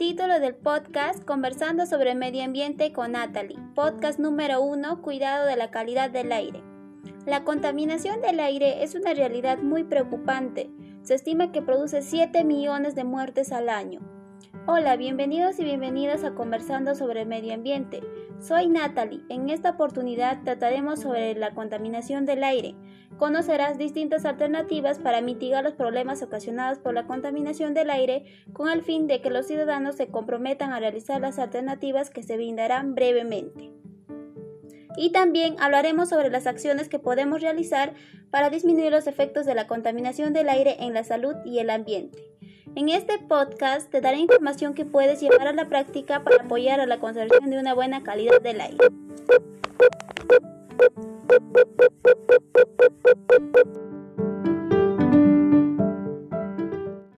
capítulo del podcast Conversando sobre Medio Ambiente con Natalie, podcast número uno, Cuidado de la calidad del aire. La contaminación del aire es una realidad muy preocupante. Se estima que produce 7 millones de muertes al año. Hola, bienvenidos y bienvenidas a Conversando sobre el Medio Ambiente. Soy Natalie. En esta oportunidad trataremos sobre la contaminación del aire. Conocerás distintas alternativas para mitigar los problemas ocasionados por la contaminación del aire con el fin de que los ciudadanos se comprometan a realizar las alternativas que se brindarán brevemente. Y también hablaremos sobre las acciones que podemos realizar para disminuir los efectos de la contaminación del aire en la salud y el ambiente. En este podcast te daré información que puedes llevar a la práctica para apoyar a la conservación de una buena calidad del aire.